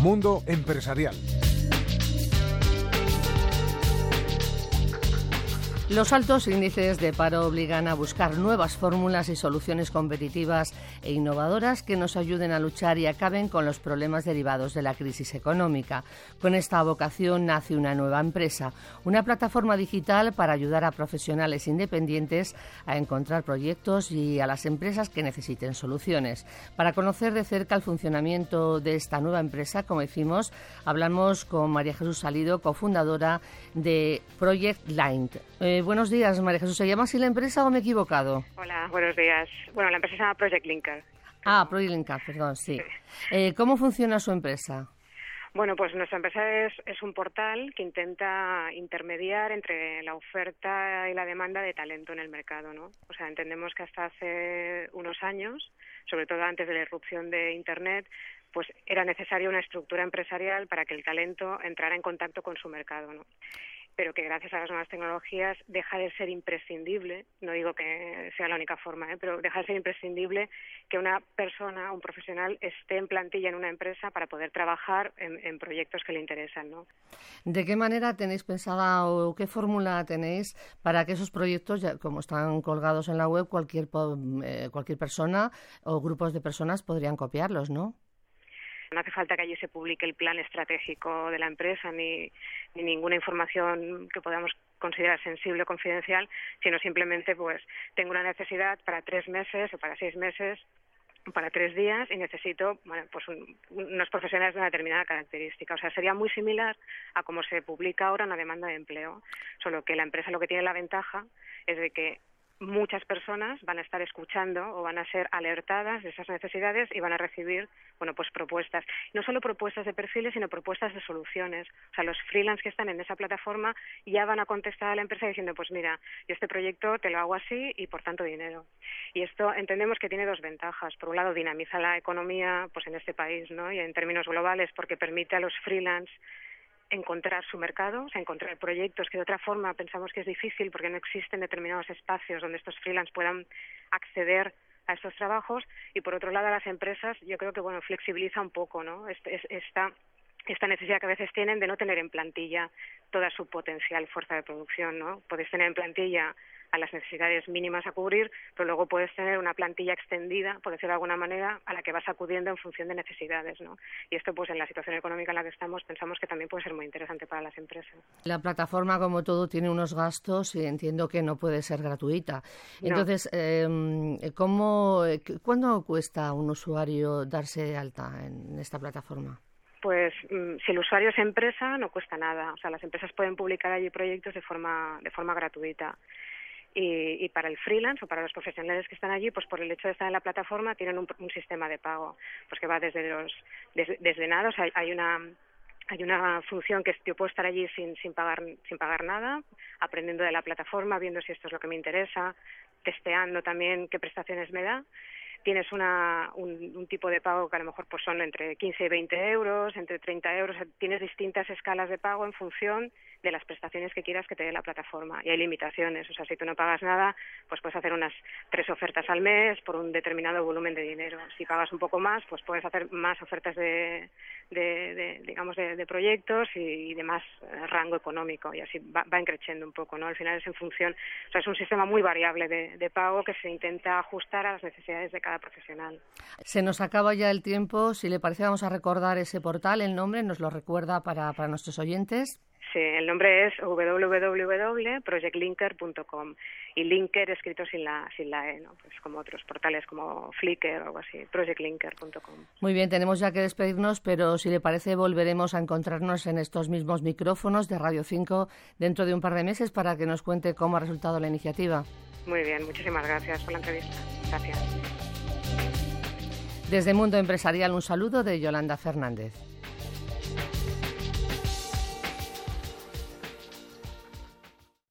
Mundo Empresarial. Los altos índices de paro obligan a buscar nuevas fórmulas y soluciones competitivas e innovadoras que nos ayuden a luchar y acaben con los problemas derivados de la crisis económica. Con esta vocación nace una nueva empresa, una plataforma digital para ayudar a profesionales independientes a encontrar proyectos y a las empresas que necesiten soluciones. Para conocer de cerca el funcionamiento de esta nueva empresa, como decimos, hablamos con María Jesús Salido, cofundadora de Project Line. Eh, buenos días, María Jesús. ¿Se llama así la empresa o me he equivocado? Hola, buenos días. Bueno, la empresa se llama Project Linker. Ah, Project Linker, perdón, sí. Eh, ¿Cómo funciona su empresa? Bueno, pues nuestra empresa es, es un portal que intenta intermediar entre la oferta y la demanda de talento en el mercado, ¿no? O sea, entendemos que hasta hace unos años, sobre todo antes de la irrupción de Internet, pues era necesaria una estructura empresarial para que el talento entrara en contacto con su mercado, ¿no? Pero que gracias a las nuevas tecnologías deja de ser imprescindible, no digo que sea la única forma, ¿eh? pero deja de ser imprescindible que una persona, un profesional, esté en plantilla en una empresa para poder trabajar en, proyectos que le interesan. ¿no? ¿De qué manera tenéis pensada o qué fórmula tenéis para que esos proyectos, ya, como están colgados en la web, cualquier, eh, cualquier persona o grupos de personas podrían copiarlos, ¿no? No hace falta que allí se publique el plan estratégico de la empresa ni, ni ninguna información que podamos considerar sensible o confidencial, sino simplemente pues tengo una necesidad para tres meses o para seis meses para tres días y necesito bueno, pues unos profesionales de una determinada característica. O sea, sería muy similar a cómo se publica ahora una demanda de empleo, solo que la empresa lo que tiene la ventaja es de que muchas personas van a estar escuchando o van a ser alertadas de esas necesidades y van a recibir, bueno, pues propuestas. No solo propuestas de perfiles, sino propuestas de soluciones. O sea, los freelance que están en esa plataforma ya van a contestar a la empresa diciendo, pues mira, yo este proyecto te lo hago así y por tanto dinero. Y esto entendemos que tiene dos ventajas. Por un lado, dinamiza la economía, pues en este país, ¿no? Y en términos globales, porque permite a los freelance encontrar su mercado, encontrar proyectos que de otra forma pensamos que es difícil porque no existen determinados espacios donde estos freelance puedan acceder a estos trabajos. Y por otro lado a las empresas yo creo que bueno flexibiliza un poco no esta esta necesidad que a veces tienen de no tener en plantilla toda su potencial fuerza de producción no puedes tener en plantilla a las necesidades mínimas a cubrir, pero luego puedes tener una plantilla extendida, por decirlo de alguna manera, a la que vas acudiendo en función de necesidades, ¿no? Y esto, pues, en la situación económica en la que estamos, pensamos que también puede ser muy interesante para las empresas. La plataforma, como todo, tiene unos gastos y entiendo que no puede ser gratuita. Entonces, em, ¿cómo, ¿cuándo cuesta a un usuario darse de alta en esta plataforma? Pues mm, si el usuario es empresa no cuesta nada. O sea las empresas pueden publicar allí proyectos de forma de forma gratuita. Y, y, para el freelance o para los profesionales que están allí, pues por el hecho de estar en la plataforma tienen un, un sistema de pago, pues que va desde los desde, nada, o sea, hay una hay una función que yo puedo estar allí sin, sin pagar sin pagar nada, aprendiendo de la plataforma, viendo si esto es lo que me interesa, testeando también qué prestaciones me da tienes una, un, tipo de pago que a lo mejor pues son entre 15 y 20 euros, entre 30 euros, tienes distintas escalas de pago en función de las prestaciones que quieras que te dé la plataforma. Y hay limitaciones, o sea, si tú no pagas nada, pues puedes hacer unas tres ofertas al mes por un determinado volumen de dinero. Si pagas un poco más, pues puedes hacer más ofertas de, de, de digamos, de, de proyectos y, de más eh, rango económico. Y así va, va creciendo un poco, ¿no? Al final es en función, o sea, es un sistema muy variable de, de pago que se intenta ajustar a las necesidades de cada profesional. Se nos acaba ya el tiempo. Si le parece, vamos a recordar ese portal, el nombre, nos lo recuerda para, para nuestros oyentes. Sí, el nombre es www.projectlinker.com y Linker escrito sin la sin la e, ¿no? Pues como otros portales como Flickr o algo así, projectlinker.com. Muy bien, tenemos ya que despedirnos, pero si le parece volveremos a encontrarnos en estos mismos micrófonos de Radio 5 dentro de un par de meses para que nos cuente cómo ha resultado la iniciativa. Muy bien, muchísimas gracias por la entrevista. Gracias. Desde Mundo Empresarial un saludo de Yolanda Fernández.